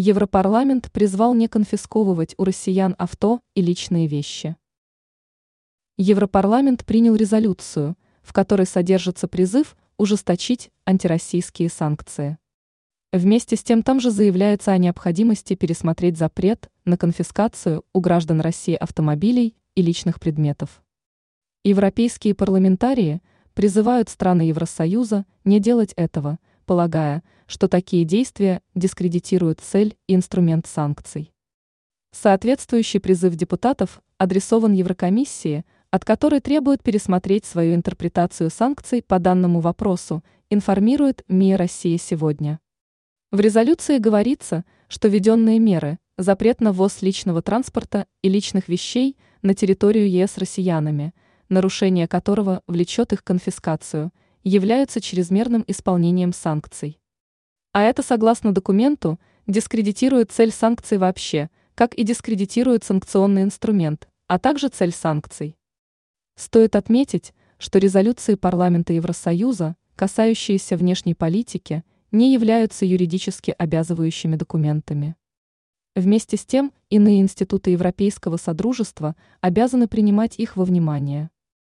Европарламент призвал не конфисковывать у россиян авто и личные вещи. Европарламент принял резолюцию, в которой содержится призыв ужесточить антироссийские санкции. Вместе с тем там же заявляется о необходимости пересмотреть запрет на конфискацию у граждан России автомобилей и личных предметов. Европейские парламентарии призывают страны Евросоюза не делать этого, полагая, что такие действия дискредитируют цель и инструмент санкций. Соответствующий призыв депутатов адресован Еврокомиссии, от которой требует пересмотреть свою интерпретацию санкций по данному вопросу, информирует МИА «Россия сегодня». В резолюции говорится, что введенные меры, запрет на ввоз личного транспорта и личных вещей на территорию ЕС россиянами, нарушение которого влечет их конфискацию, являются чрезмерным исполнением санкций. А это, согласно документу, дискредитирует цель санкций вообще, как и дискредитирует санкционный инструмент, а также цель санкций. Стоит отметить, что резолюции парламента Евросоюза, касающиеся внешней политики, не являются юридически обязывающими документами. Вместе с тем, иные институты Европейского Содружества обязаны принимать их во внимание.